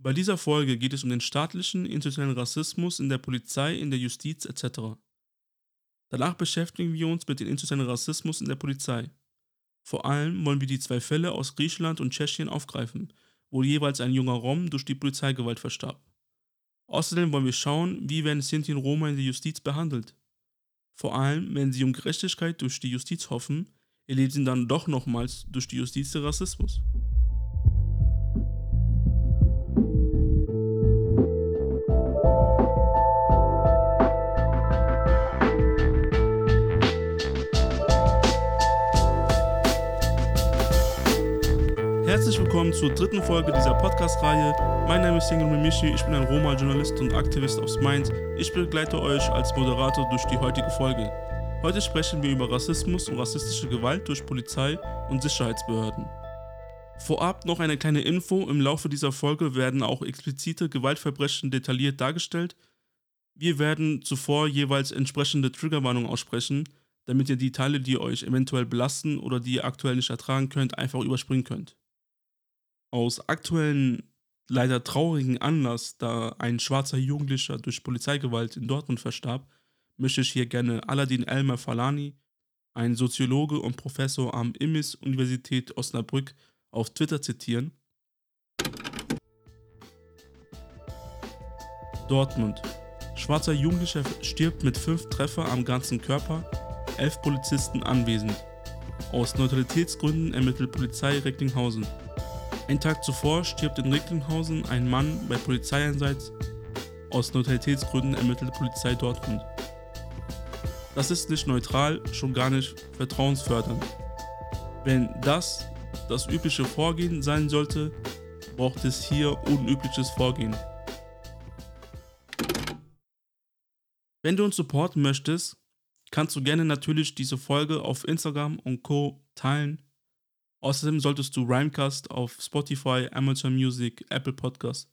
Bei dieser Folge geht es um den staatlichen, institutionellen Rassismus in der Polizei, in der Justiz etc. Danach beschäftigen wir uns mit dem institutionellen Rassismus in der Polizei. Vor allem wollen wir die zwei Fälle aus Griechenland und Tschechien aufgreifen, wo jeweils ein junger Rom durch die Polizeigewalt verstarb. Außerdem wollen wir schauen, wie werden Sinti und Roma in der Justiz behandelt. Vor allem, wenn sie um Gerechtigkeit durch die Justiz hoffen, erleben sie dann doch nochmals durch die Justiz den Rassismus. Herzlich willkommen zur dritten Folge dieser Podcast-Reihe. Mein Name ist Singel Mimishi, ich bin ein Roma-Journalist und Aktivist aus Mainz. Ich begleite euch als Moderator durch die heutige Folge. Heute sprechen wir über Rassismus und rassistische Gewalt durch Polizei und Sicherheitsbehörden. Vorab noch eine kleine Info: Im Laufe dieser Folge werden auch explizite Gewaltverbrechen detailliert dargestellt. Wir werden zuvor jeweils entsprechende Triggerwarnungen aussprechen, damit ihr die Teile, die euch eventuell belasten oder die ihr aktuell nicht ertragen könnt, einfach überspringen könnt aus aktuellen, leider traurigen Anlass, da ein schwarzer Jugendlicher durch Polizeigewalt in Dortmund verstarb, möchte ich hier gerne Aladin Elmer Falani, ein Soziologe und Professor am IMIS Universität Osnabrück, auf Twitter zitieren. Dortmund. Schwarzer Jugendlicher stirbt mit fünf Treffer am ganzen Körper, elf Polizisten anwesend. Aus Neutralitätsgründen ermittelt Polizei Recklinghausen. Ein Tag zuvor stirbt in Recklinghausen ein Mann bei Polizeieinsatz. Aus Neutralitätsgründen ermittelt Polizei Dortmund. Das ist nicht neutral, schon gar nicht vertrauensfördernd. Wenn das das übliche Vorgehen sein sollte, braucht es hier unübliches Vorgehen. Wenn du uns supporten möchtest, kannst du gerne natürlich diese Folge auf Instagram und Co. teilen Außerdem solltest du Rhymecast auf Spotify, Amazon Music, Apple Podcast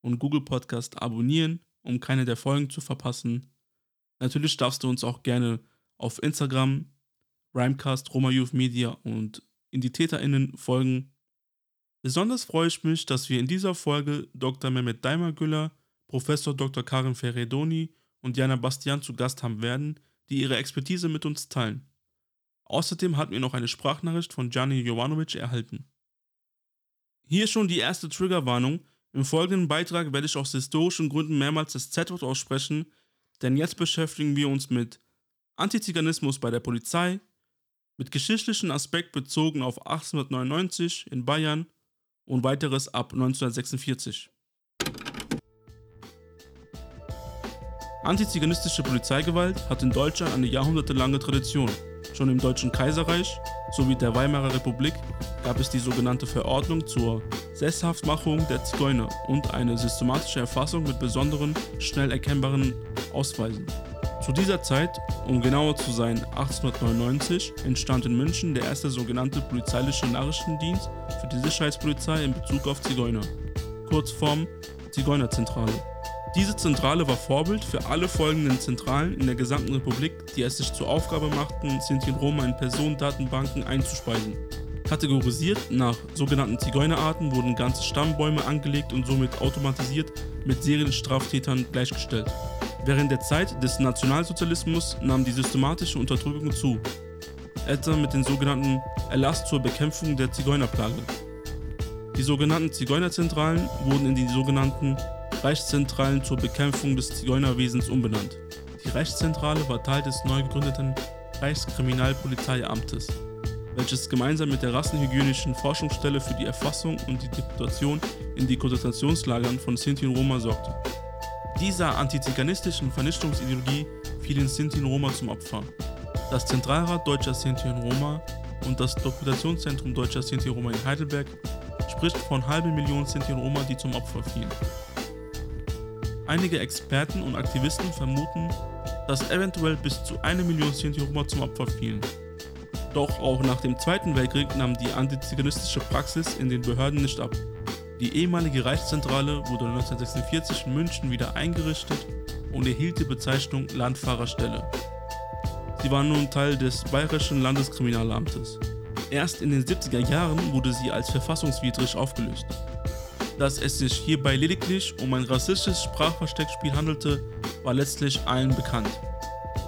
und Google Podcast abonnieren, um keine der Folgen zu verpassen. Natürlich darfst du uns auch gerne auf Instagram, Rhymecast, Roma Youth Media und IndietäterInnen folgen. Besonders freue ich mich, dass wir in dieser Folge Dr. Mehmet Daimergüller, Professor Dr. Karin Ferredoni und Jana Bastian zu Gast haben werden, die ihre Expertise mit uns teilen. Außerdem hatten wir noch eine Sprachnachricht von Gianni Jovanovic erhalten. Hier schon die erste Triggerwarnung. Im folgenden Beitrag werde ich aus historischen Gründen mehrmals das Z-Wort aussprechen, denn jetzt beschäftigen wir uns mit Antiziganismus bei der Polizei, mit geschichtlichen Aspekt bezogen auf 1899 in Bayern und weiteres ab 1946. Antiziganistische Polizeigewalt hat in Deutschland eine jahrhundertelange Tradition. Schon im Deutschen Kaiserreich sowie der Weimarer Republik gab es die sogenannte Verordnung zur Sesshaftmachung der Zigeuner und eine systematische Erfassung mit besonderen, schnell erkennbaren Ausweisen. Zu dieser Zeit, um genauer zu sein 1899, entstand in München der erste sogenannte polizeiliche Nachrichtendienst für die Sicherheitspolizei in Bezug auf Zigeuner, Kurzform Zigeunerzentrale. Diese Zentrale war Vorbild für alle folgenden Zentralen in der gesamten Republik, die es sich zur Aufgabe machten, Sinti und Roma in Personendatenbanken einzuspeisen. Kategorisiert nach sogenannten Zigeunerarten wurden ganze Stammbäume angelegt und somit automatisiert mit Serienstraftätern gleichgestellt. Während der Zeit des Nationalsozialismus nahm die systematische Unterdrückung zu, etwa mit dem sogenannten Erlass zur Bekämpfung der Zigeunerplage. Die sogenannten Zigeunerzentralen wurden in die sogenannten Reichszentralen zur Bekämpfung des Zigeunerwesens umbenannt. Die Reichszentrale war Teil des neu gegründeten Reichskriminalpolizeiamtes, welches gemeinsam mit der Rassenhygienischen Forschungsstelle für die Erfassung und die Deportation in die Konzentrationslagern von Sinti und Roma sorgte. Dieser antiziganistischen Vernichtungsideologie fielen Sinti und Roma zum Opfer. Das Zentralrat Deutscher Sinti und Roma und das Dokumentationszentrum Deutscher Sinti und Roma in Heidelberg spricht von halben Millionen Sinti und Roma, die zum Opfer fielen. Einige Experten und Aktivisten vermuten, dass eventuell bis zu eine Million Sinti-Roma zum Opfer fielen. Doch auch nach dem Zweiten Weltkrieg nahm die antiziganistische Praxis in den Behörden nicht ab. Die ehemalige Reichszentrale wurde 1946 in München wieder eingerichtet und erhielt die Bezeichnung Landfahrerstelle. Sie war nun Teil des Bayerischen Landeskriminalamtes. Erst in den 70er Jahren wurde sie als verfassungswidrig aufgelöst. Dass es sich hierbei lediglich um ein rassistisches Sprachversteckspiel handelte, war letztlich allen bekannt.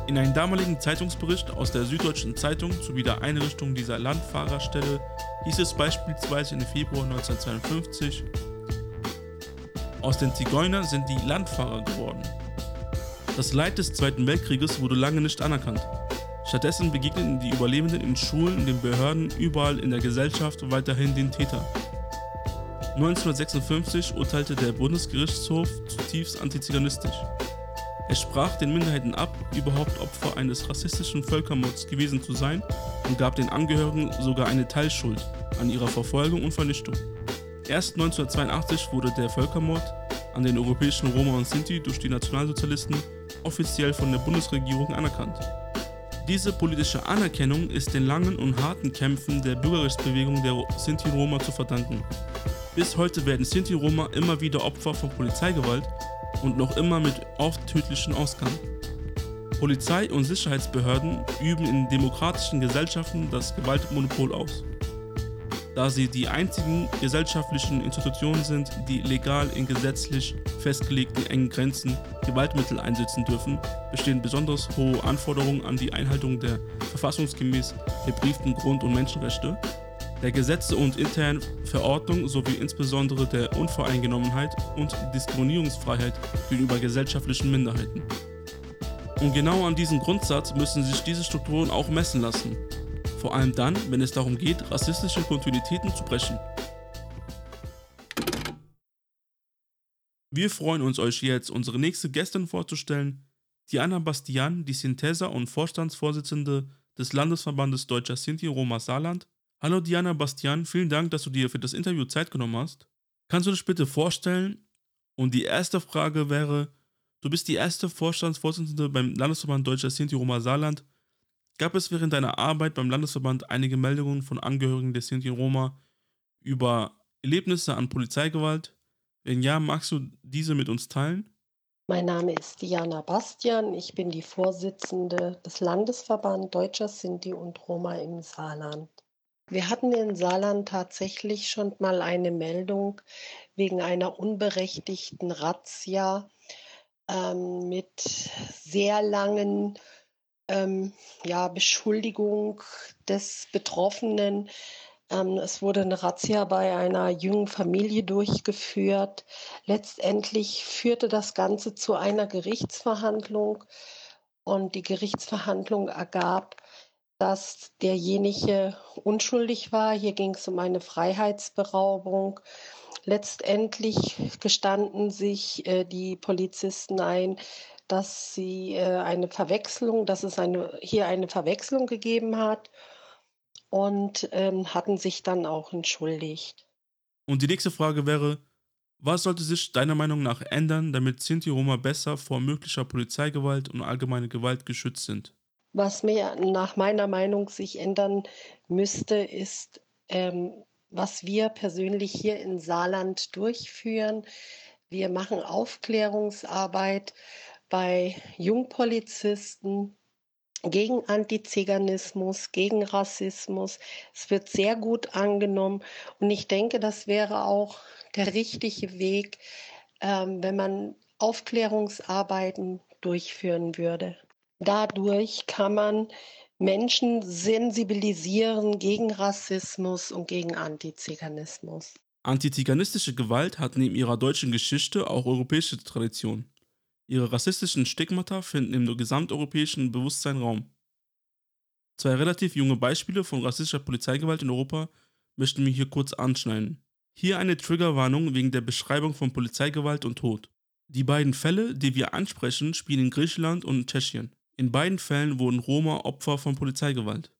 In einem damaligen Zeitungsbericht aus der Süddeutschen Zeitung sowie der Einrichtung dieser Landfahrerstelle hieß es beispielsweise im Februar 1952, aus den Zigeunern sind die Landfahrer geworden. Das Leid des Zweiten Weltkrieges wurde lange nicht anerkannt. Stattdessen begegneten die Überlebenden in Schulen, den Behörden, überall in der Gesellschaft weiterhin den Täter. 1956 urteilte der Bundesgerichtshof zutiefst antiziganistisch. Er sprach den Minderheiten ab, überhaupt Opfer eines rassistischen Völkermords gewesen zu sein und gab den Angehörigen sogar eine Teilschuld an ihrer Verfolgung und Vernichtung. Erst 1982 wurde der Völkermord an den europäischen Roma und Sinti durch die Nationalsozialisten offiziell von der Bundesregierung anerkannt. Diese politische Anerkennung ist den langen und harten Kämpfen der Bürgerrechtsbewegung der Sinti-Roma zu verdanken. Bis heute werden Sinti-Roma immer wieder Opfer von Polizeigewalt und noch immer mit oft tödlichen Ausgang. Polizei und Sicherheitsbehörden üben in demokratischen Gesellschaften das Gewaltmonopol aus. Da sie die einzigen gesellschaftlichen Institutionen sind, die legal in gesetzlich festgelegten engen Grenzen Gewaltmittel einsetzen dürfen, bestehen besonders hohe Anforderungen an die Einhaltung der verfassungsgemäß verbrieften Grund- und Menschenrechte, der Gesetze und internen Verordnungen sowie insbesondere der Unvoreingenommenheit und Diskriminierungsfreiheit gegenüber gesellschaftlichen Minderheiten. Und genau an diesem Grundsatz müssen sich diese Strukturen auch messen lassen, vor allem dann, wenn es darum geht, rassistische Kontinuitäten zu brechen. Wir freuen uns, euch jetzt unsere nächste Gästin vorzustellen, Diana Bastian, die Synthesa und Vorstandsvorsitzende des Landesverbandes Deutscher Sinti Roma Saarland Hallo Diana Bastian, vielen Dank, dass du dir für das Interview Zeit genommen hast. Kannst du dich bitte vorstellen? Und die erste Frage wäre, du bist die erste Vorstandsvorsitzende beim Landesverband Deutscher Sinti Roma Saarland. Gab es während deiner Arbeit beim Landesverband einige Meldungen von Angehörigen der Sinti Roma über Erlebnisse an Polizeigewalt? Wenn ja, magst du diese mit uns teilen? Mein Name ist Diana Bastian. Ich bin die Vorsitzende des Landesverband Deutscher Sinti und Roma im Saarland. Wir hatten in Saarland tatsächlich schon mal eine Meldung wegen einer unberechtigten Razzia ähm, mit sehr langen ähm, ja, Beschuldigung des Betroffenen. Ähm, es wurde eine Razzia bei einer jungen Familie durchgeführt. Letztendlich führte das Ganze zu einer Gerichtsverhandlung und die Gerichtsverhandlung ergab, dass derjenige unschuldig war. Hier ging es um eine Freiheitsberaubung. Letztendlich gestanden sich äh, die Polizisten ein, dass sie äh, eine Verwechslung, dass es eine, hier eine Verwechslung gegeben hat und ähm, hatten sich dann auch entschuldigt. Und die nächste Frage wäre, was sollte sich deiner Meinung nach ändern, damit Sinti Roma besser vor möglicher Polizeigewalt und allgemeine Gewalt geschützt sind? Was mir nach meiner Meinung sich ändern müsste, ist, ähm, was wir persönlich hier in Saarland durchführen. Wir machen Aufklärungsarbeit bei Jungpolizisten gegen Antiziganismus, gegen Rassismus. Es wird sehr gut angenommen und ich denke, das wäre auch der richtige Weg, ähm, wenn man Aufklärungsarbeiten durchführen würde. Dadurch kann man Menschen sensibilisieren gegen Rassismus und gegen Antiziganismus. Antiziganistische Gewalt hat neben ihrer deutschen Geschichte auch europäische Tradition. Ihre rassistischen Stigmata finden im gesamteuropäischen Bewusstsein Raum. Zwei relativ junge Beispiele von rassistischer Polizeigewalt in Europa möchten wir hier kurz anschneiden. Hier eine Triggerwarnung wegen der Beschreibung von Polizeigewalt und Tod. Die beiden Fälle, die wir ansprechen, spielen in Griechenland und Tschechien. In beiden Fällen wurden Roma Opfer von Polizeigewalt.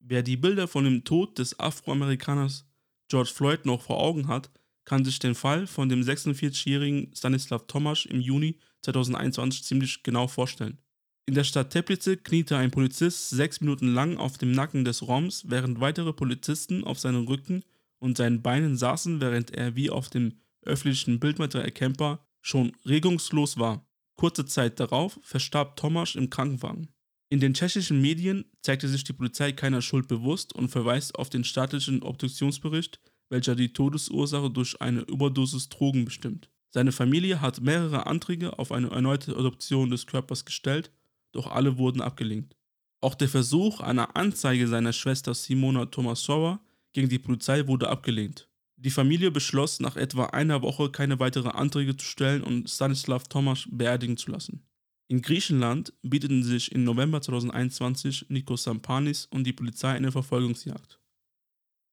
Wer die Bilder von dem Tod des Afroamerikaners George Floyd noch vor Augen hat, kann sich den Fall von dem 46-jährigen Stanislav Tomasz im Juni 2021 ziemlich genau vorstellen. In der Stadt Teplice kniete ein Polizist sechs Minuten lang auf dem Nacken des Roms, während weitere Polizisten auf seinem Rücken und seinen Beinen saßen, während er wie auf dem öffentlichen Bildmaterial erkennbar schon regungslos war. Kurze Zeit darauf verstarb Tomasz im Krankenwagen. In den tschechischen Medien zeigte sich die Polizei keiner Schuld bewusst und verweist auf den staatlichen Obduktionsbericht welcher die Todesursache durch eine Überdosis Drogen bestimmt. Seine Familie hat mehrere Anträge auf eine erneute Adoption des Körpers gestellt, doch alle wurden abgelehnt. Auch der Versuch einer Anzeige seiner Schwester Simona Tomasova gegen die Polizei wurde abgelehnt. Die Familie beschloss, nach etwa einer Woche keine weiteren Anträge zu stellen und Stanislav Tomasz beerdigen zu lassen. In Griechenland bieteten sich im November 2021 Nikos Sampanis und die Polizei eine Verfolgungsjagd.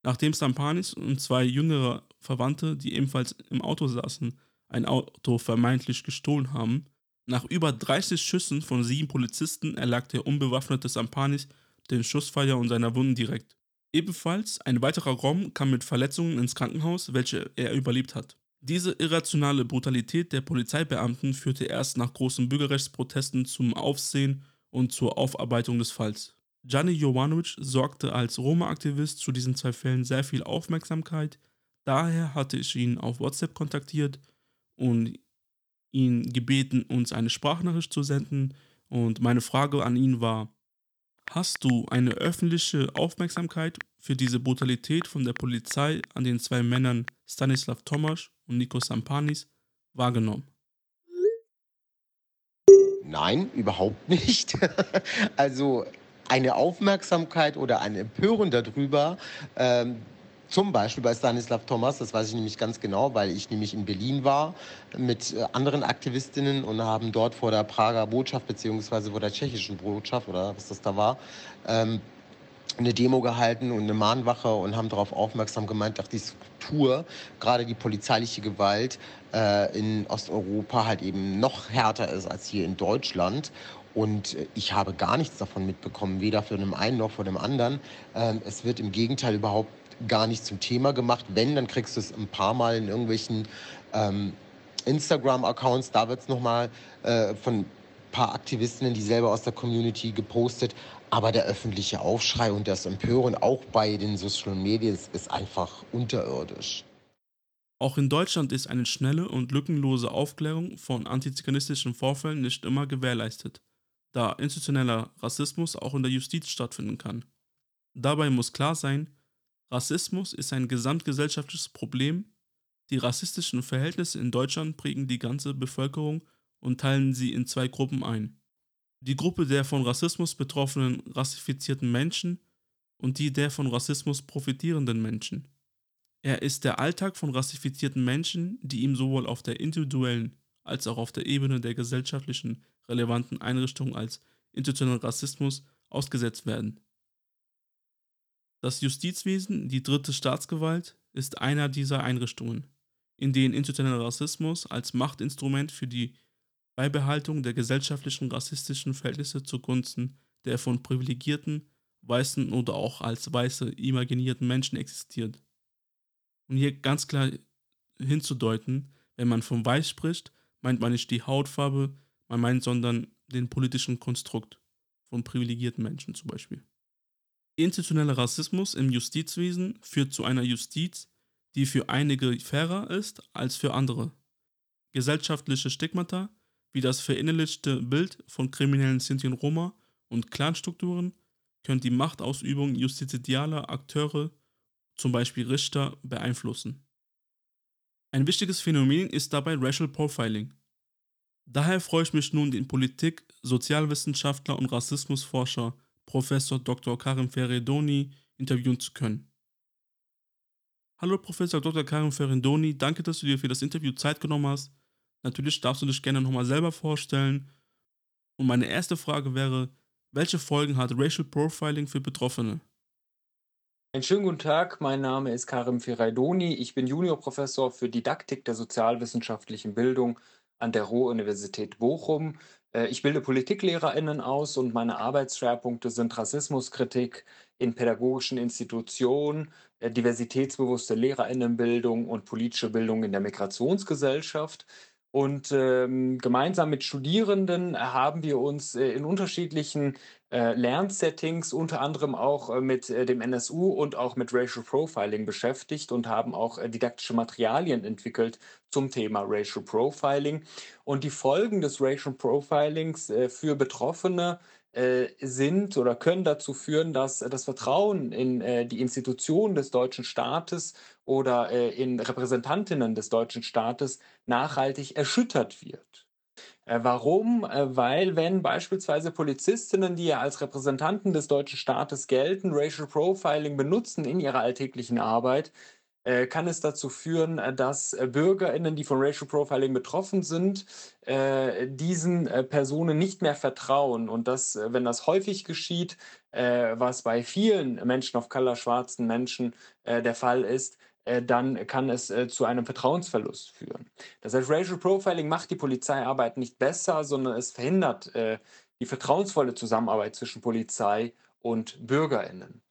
Nachdem Sampanis und zwei jüngere Verwandte, die ebenfalls im Auto saßen, ein Auto vermeintlich gestohlen haben, nach über 30 Schüssen von sieben Polizisten erlag der unbewaffnete Sampanis den Schussfeuer und seiner Wunden direkt. Ebenfalls ein weiterer Rom kam mit Verletzungen ins Krankenhaus, welche er überlebt hat. Diese irrationale Brutalität der Polizeibeamten führte erst nach großen Bürgerrechtsprotesten zum Aufsehen und zur Aufarbeitung des Falls. Gianni Jovanovic sorgte als Roma-Aktivist zu diesen zwei Fällen sehr viel Aufmerksamkeit, daher hatte ich ihn auf WhatsApp kontaktiert und ihn gebeten, uns eine Sprachnachricht zu senden und meine Frage an ihn war, Hast du eine öffentliche Aufmerksamkeit für diese Brutalität von der Polizei an den zwei Männern Stanislav Tomasz und Nikos Sampanis wahrgenommen? Nein, überhaupt nicht. also eine Aufmerksamkeit oder ein Empören darüber, ähm, zum Beispiel bei Stanislav Thomas, das weiß ich nämlich ganz genau, weil ich nämlich in Berlin war mit äh, anderen Aktivistinnen und haben dort vor der Prager Botschaft beziehungsweise vor der tschechischen Botschaft oder was das da war, ähm, eine Demo gehalten und eine Mahnwache und haben darauf aufmerksam gemacht, dass die Struktur, gerade die polizeiliche Gewalt äh, in Osteuropa halt eben noch härter ist als hier in Deutschland. Und äh, ich habe gar nichts davon mitbekommen, weder von dem einen noch von dem anderen. Ähm, es wird im Gegenteil überhaupt gar nicht zum Thema gemacht. Wenn, dann kriegst du es ein paar Mal in irgendwelchen ähm, Instagram-Accounts. Da wird es nochmal äh, von ein paar Aktivistinnen, die selber aus der Community gepostet. Aber der öffentliche Aufschrei und das Empören auch bei den Social Media ist einfach unterirdisch. Auch in Deutschland ist eine schnelle und lückenlose Aufklärung von antiziganistischen Vorfällen nicht immer gewährleistet, da institutioneller Rassismus auch in der Justiz stattfinden kann. Dabei muss klar sein, Rassismus ist ein gesamtgesellschaftliches Problem. Die rassistischen Verhältnisse in Deutschland prägen die ganze Bevölkerung und teilen sie in zwei Gruppen ein. Die Gruppe der von Rassismus betroffenen rassifizierten Menschen und die der von Rassismus profitierenden Menschen. Er ist der Alltag von rassifizierten Menschen, die ihm sowohl auf der individuellen als auch auf der Ebene der gesellschaftlichen relevanten Einrichtungen als institutionellen Rassismus ausgesetzt werden. Das Justizwesen, die dritte Staatsgewalt, ist einer dieser Einrichtungen, in denen institutioneller Rassismus als Machtinstrument für die Beibehaltung der gesellschaftlichen rassistischen Verhältnisse zugunsten der von privilegierten, weißen oder auch als weiße imaginierten Menschen existiert. Und hier ganz klar hinzudeuten, wenn man von weiß spricht, meint man nicht die Hautfarbe, man meint sondern den politischen Konstrukt von privilegierten Menschen zum Beispiel. Institutioneller Rassismus im Justizwesen führt zu einer Justiz, die für einige fairer ist als für andere. Gesellschaftliche Stigmata, wie das verinnerlichte Bild von kriminellen Sinti und Roma und Clanstrukturen, können die Machtausübung justizialer Akteure, zum Beispiel Richter, beeinflussen. Ein wichtiges Phänomen ist dabei Racial Profiling. Daher freue ich mich nun, den Politik-, Sozialwissenschaftler und Rassismusforscher Professor Dr. Karim Ferredoni interviewen zu können. Hallo Professor Dr. Karim Ferredoni, danke, dass du dir für das Interview Zeit genommen hast. Natürlich darfst du dich gerne nochmal selber vorstellen. Und meine erste Frage wäre, welche Folgen hat Racial Profiling für Betroffene? Einen schönen guten Tag, mein Name ist Karim Ferraidoni. Ich bin Juniorprofessor für Didaktik der sozialwissenschaftlichen Bildung an der Ruhr-Universität Bochum. Äh, ich bilde PolitiklehrerInnen aus und meine Arbeitsschwerpunkte sind Rassismuskritik in pädagogischen Institutionen, äh, diversitätsbewusste LehrerInnenbildung und politische Bildung in der Migrationsgesellschaft. Und ähm, gemeinsam mit Studierenden haben wir uns äh, in unterschiedlichen äh, Lernsettings, unter anderem auch äh, mit äh, dem NSU und auch mit Racial Profiling beschäftigt und haben auch didaktische Materialien entwickelt zum Thema Racial Profiling. Und die Folgen des Racial Profilings für Betroffene sind oder können dazu führen, dass das Vertrauen in die Institutionen des deutschen Staates oder in Repräsentantinnen des deutschen Staates nachhaltig erschüttert wird. Äh, warum? Äh, weil wenn beispielsweise Polizistinnen, die ja als Repräsentanten des deutschen Staates gelten, Racial Profiling benutzen in ihrer alltäglichen Arbeit, äh, kann es dazu führen, dass BürgerInnen, die von Racial Profiling betroffen sind, diesen Personen nicht mehr vertrauen. Und das, wenn das häufig geschieht, was bei vielen Menschen of Color, schwarzen Menschen der Fall ist, dann kann es zu einem Vertrauensverlust führen. Das heißt, Racial Profiling macht die Polizeiarbeit nicht besser, sondern es verhindert die vertrauensvolle Zusammenarbeit zwischen Polizei und BürgerInnen.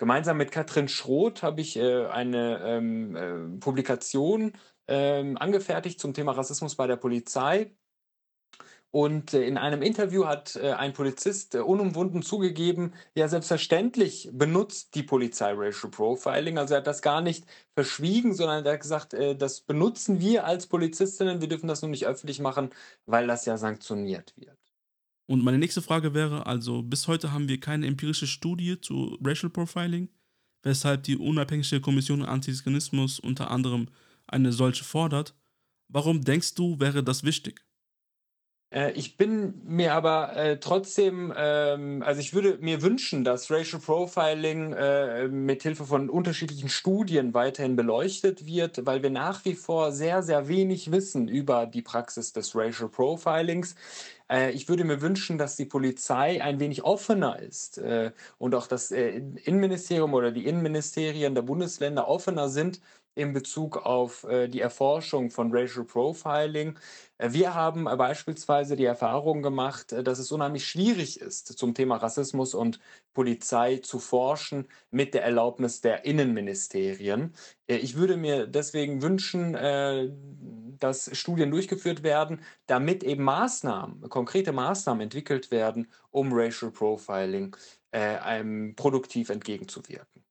Gemeinsam mit Katrin Schroth habe ich äh, eine ähm, äh, Publikation ähm, angefertigt zum Thema Rassismus bei der Polizei. Und äh, in einem Interview hat äh, ein Polizist äh, unumwunden zugegeben, ja, selbstverständlich benutzt die Polizei Racial Profiling. Also er hat das gar nicht verschwiegen, sondern er hat gesagt, das benutzen wir als Polizistinnen. Wir dürfen das nur nicht öffentlich machen, weil das ja sanktioniert wird. Und meine nächste Frage wäre also, bis heute haben wir keine empirische Studie zu Racial Profiling, weshalb die unabhängige Kommission Antiziganismus unter anderem eine solche fordert. Warum denkst du, wäre das wichtig? Äh, ich bin mir aber äh, trotzdem, ähm, also ich würde mir wünschen, dass Racial Profiling äh, mit Hilfe von unterschiedlichen Studien weiterhin beleuchtet wird, weil wir nach wie vor sehr, sehr wenig wissen über die Praxis des Racial Profilings. Äh, ich würde mir wünschen, dass die Polizei ein wenig offener ist äh, und auch das äh, Innenministerium oder die Innenministerien der Bundesländer offener sind in Bezug auf die Erforschung von Racial Profiling. Wir haben beispielsweise die Erfahrung gemacht, dass es unheimlich schwierig ist, zum Thema Rassismus und Polizei zu forschen mit der Erlaubnis der Innenministerien. Ich würde mir deswegen wünschen, dass Studien durchgeführt werden, damit eben Maßnahmen, konkrete Maßnahmen entwickelt werden, um Racial Profiling einem produktiv entgegenzuwirken.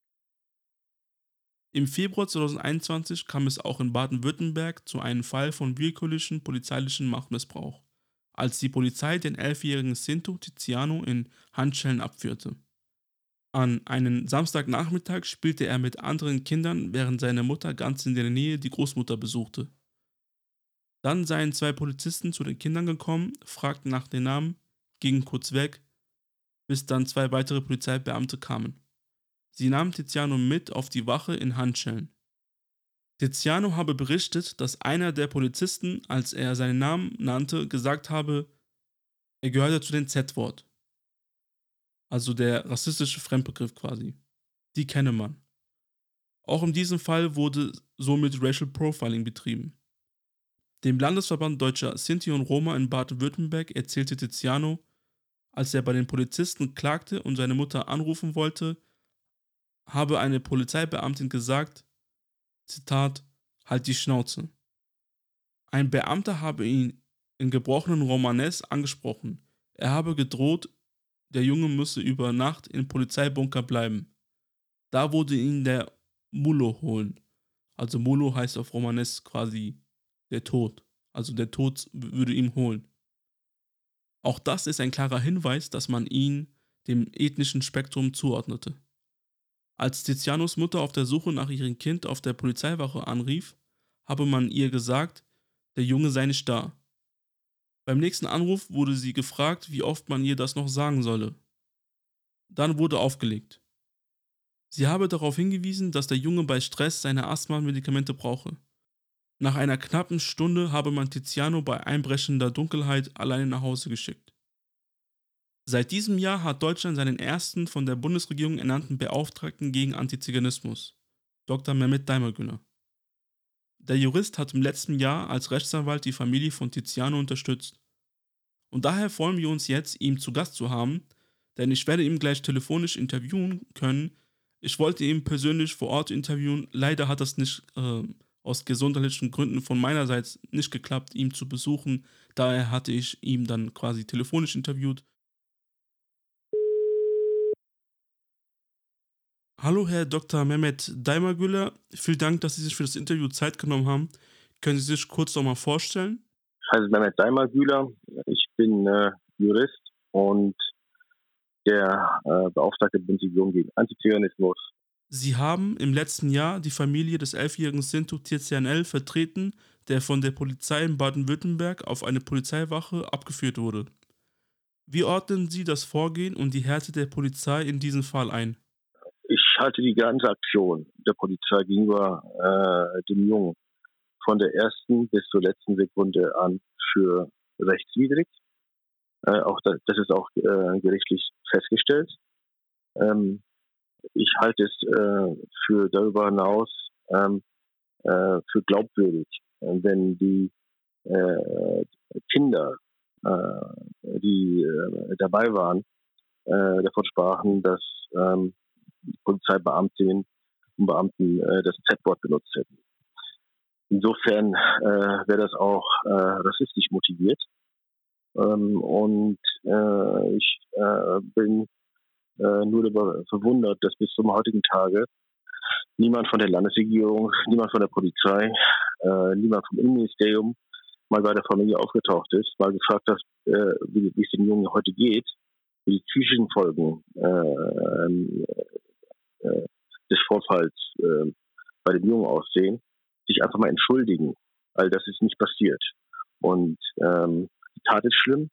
Im Februar 2021 kam es auch in Baden-Württemberg zu einem Fall von willkürlichen polizeilichen Machtmissbrauch, als die Polizei den elfjährigen Sinto Tiziano in Handschellen abführte. An einem Samstagnachmittag spielte er mit anderen Kindern, während seine Mutter ganz in der Nähe die Großmutter besuchte. Dann seien zwei Polizisten zu den Kindern gekommen, fragten nach den Namen, gingen kurz weg, bis dann zwei weitere Polizeibeamte kamen. Sie nahm Tiziano mit auf die Wache in Handschellen. Tiziano habe berichtet, dass einer der Polizisten, als er seinen Namen nannte, gesagt habe, er gehörte zu dem Z-Wort. Also der rassistische Fremdbegriff quasi. Die kenne man. Auch in diesem Fall wurde somit Racial Profiling betrieben. Dem Landesverband Deutscher Sinti und Roma in Baden-Württemberg erzählte Tiziano, als er bei den Polizisten klagte und seine Mutter anrufen wollte, habe eine Polizeibeamtin gesagt, Zitat, halt die Schnauze. Ein Beamter habe ihn in gebrochenen Romanes angesprochen. Er habe gedroht, der Junge müsse über Nacht im Polizeibunker bleiben. Da wurde ihn der Mullo holen. Also Mullo heißt auf Romanes quasi der Tod. Also der Tod würde ihn holen. Auch das ist ein klarer Hinweis, dass man ihn dem ethnischen Spektrum zuordnete. Als Tizianos Mutter auf der Suche nach ihrem Kind auf der Polizeiwache anrief, habe man ihr gesagt, der Junge sei nicht da. Beim nächsten Anruf wurde sie gefragt, wie oft man ihr das noch sagen solle. Dann wurde aufgelegt. Sie habe darauf hingewiesen, dass der Junge bei Stress seine Asthma-Medikamente brauche. Nach einer knappen Stunde habe man Tiziano bei einbrechender Dunkelheit alleine nach Hause geschickt. Seit diesem Jahr hat Deutschland seinen ersten von der Bundesregierung ernannten Beauftragten gegen Antiziganismus, Dr. Mehmet Daimagüler. Der Jurist hat im letzten Jahr als Rechtsanwalt die Familie von Tiziano unterstützt. Und daher freuen wir uns jetzt, ihn zu Gast zu haben, denn ich werde ihn gleich telefonisch interviewen können. Ich wollte ihn persönlich vor Ort interviewen, leider hat das nicht äh, aus gesundheitlichen Gründen von meinerseits nicht geklappt, ihn zu besuchen. Daher hatte ich ihn dann quasi telefonisch interviewt Hallo, Herr Dr. Mehmet Daimagüler. Vielen Dank, dass Sie sich für das Interview Zeit genommen haben. Können Sie sich kurz noch mal vorstellen? Ich heiße Mehmet Daimagüler. Ich bin äh, Jurist und der äh, Beauftragte der Bundesregierung gegen Antiziganismus. Sie haben im letzten Jahr die Familie des elfjährigen Sintu Tizian L. vertreten, der von der Polizei in Baden-Württemberg auf eine Polizeiwache abgeführt wurde. Wie ordnen Sie das Vorgehen und die Härte der Polizei in diesem Fall ein? Ich halte die ganze Aktion der Polizei gegenüber äh, dem Jungen von der ersten bis zur letzten Sekunde an für rechtswidrig. Äh, auch das, das, ist auch äh, gerichtlich festgestellt. Ähm, ich halte es äh, für darüber hinaus ähm, äh, für glaubwürdig, wenn die äh, Kinder, äh, die dabei waren, davon sprachen, dass ähm, Polizeibeamtinnen und Beamten das Z-Wort benutzt hätten. Insofern äh, wäre das auch äh, rassistisch motiviert. Ähm, und äh, ich äh, bin äh, nur darüber verwundert, dass bis zum heutigen Tage niemand von der Landesregierung, niemand von der Polizei, äh, niemand vom Innenministerium mal bei der Familie aufgetaucht ist, mal gefragt hat, äh, wie, wie es den Jungen heute geht, wie die psychischen Folgen äh, äh, des Vorfalls äh, bei dem Jungen aussehen sich einfach mal entschuldigen, weil das ist nicht passiert. Und ähm, die Tat ist schlimm,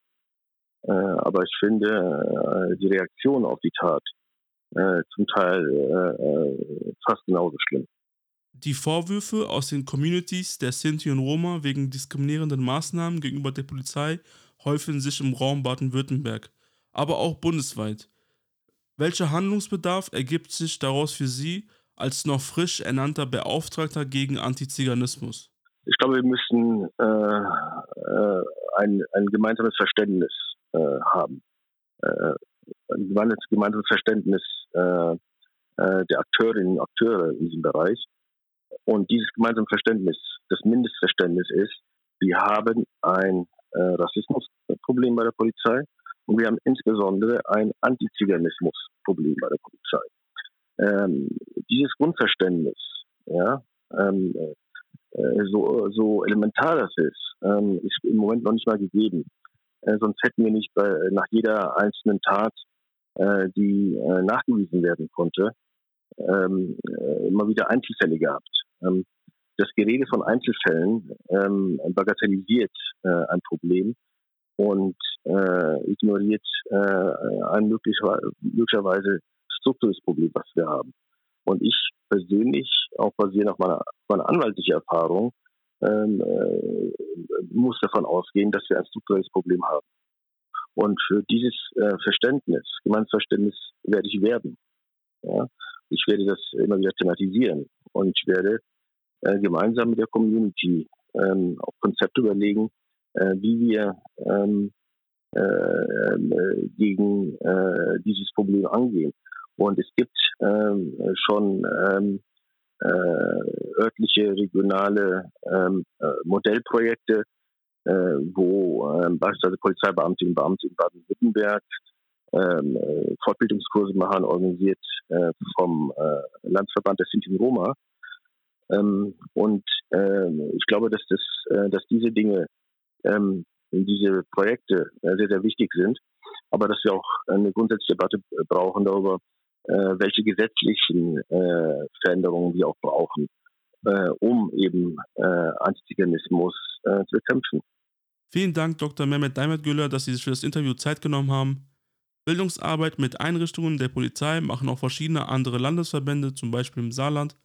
aber ich finde äh, die Reaktion auf die Tat äh, zum Teil äh, äh, fast genauso schlimm. Die Vorwürfe aus den Communities der Sinti und Roma wegen diskriminierenden Maßnahmen gegenüber der Polizei häufen sich im Raum Baden-Württemberg, aber auch bundesweit. Welcher Handlungsbedarf ergibt sich daraus für Sie als noch frisch ernannter Beauftragter gegen Antiziganismus? Ich glaube, wir müssen äh, äh, ein, ein gemeinsames Verständnis äh, haben. Äh, ein gemeinsames Verständnis äh, äh, der Akteurinnen und Akteure in diesem Bereich. Und dieses gemeinsame Verständnis, das Mindestverständnis ist, wir haben ein Rassismusproblem bei der Polizei und wir haben insbesondere ein Antiziganismusproblem bei der Polizei ähm, dieses Grundverständnis, ja, ähm, äh, so, so elementar das ist, ähm, ist im Moment noch nicht mal gegeben. Äh, sonst hätten wir nicht bei, nach jeder einzelnen Tat, äh, die äh, nachgewiesen werden konnte, ähm, äh, immer wieder Einzelfälle gehabt. Ähm, das Gerede von Einzelfällen ähm, bagatellisiert äh, ein Problem und ignoriert ein möglicher, möglicherweise strukturelles Problem, was wir haben. Und ich persönlich, auch basierend auf meiner, meiner anwaltlichen Erfahrung, ähm, äh, muss davon ausgehen, dass wir ein strukturelles Problem haben. Und für dieses äh, Verständnis, Gemeinverständnis werde ich werben. Ja? Ich werde das immer wieder thematisieren und ich werde äh, gemeinsam mit der Community ähm, auch Konzepte überlegen, äh, wie wir ähm, äh, äh, gegen dieses Problem angehen. Und es gibt ähm, schon ähm, äh, örtliche, regionale ähm, äh, Modellprojekte, äh, wo ähm, beispielsweise Polizeibeamtinnen und Beamte in Baden-Württemberg ähm, äh, Fortbildungskurse machen, organisiert äh, vom äh, Landesverband der Sinti Roma. Ähm, und äh, ich glaube, dass, das, äh, dass diese Dinge, ähm, diese Projekte äh, sehr, sehr wichtig sind, aber dass wir auch eine grundsätzliche Debatte brauchen darüber, äh, welche gesetzlichen äh, Veränderungen wir auch brauchen, äh, um eben äh, Antiziganismus äh, zu bekämpfen. Vielen Dank, Dr. Mehmet Daimetgüller, dass Sie sich für das Interview Zeit genommen haben. Bildungsarbeit mit Einrichtungen der Polizei machen auch verschiedene andere Landesverbände, zum Beispiel im Saarland,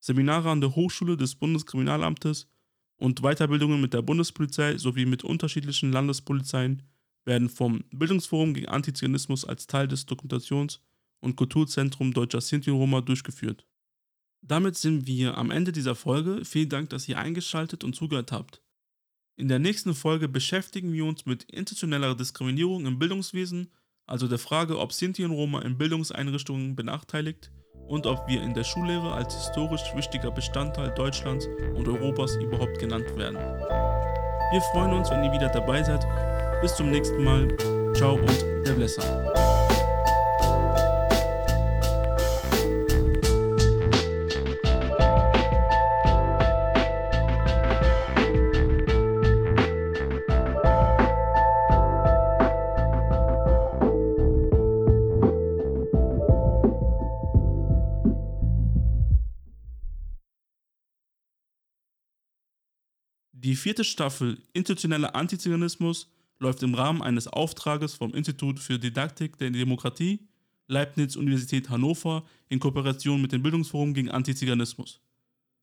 Seminare an der Hochschule des Bundeskriminalamtes und Weiterbildungen mit der Bundespolizei sowie mit unterschiedlichen Landespolizeien werden vom Bildungsforum gegen Antiziganismus als Teil des Dokumentations- und Kulturzentrum Deutscher Sinti Roma durchgeführt. Damit sind wir am Ende dieser Folge. Vielen Dank, dass ihr eingeschaltet und zugehört habt. In der nächsten Folge beschäftigen wir uns mit institutioneller Diskriminierung im Bildungswesen, also der Frage, ob Sinti und Roma in Bildungseinrichtungen benachteiligt und ob wir in der Schullehre als historisch wichtiger Bestandteil Deutschlands und Europas überhaupt genannt werden. Wir freuen uns, wenn ihr wieder dabei seid. Bis zum nächsten Mal. Ciao und der Blesser. Die vierte Staffel Institutioneller Antiziganismus läuft im Rahmen eines Auftrages vom Institut für Didaktik der Demokratie, Leibniz Universität Hannover in Kooperation mit dem Bildungsforum gegen Antiziganismus.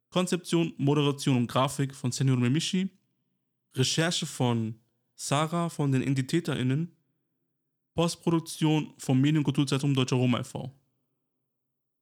Konzeption, Moderation und Grafik von Senor Memishi, Recherche von Sarah von den EnditäterInnen, Postproduktion vom Medienkulturzentrum Deutscher Roma e.V.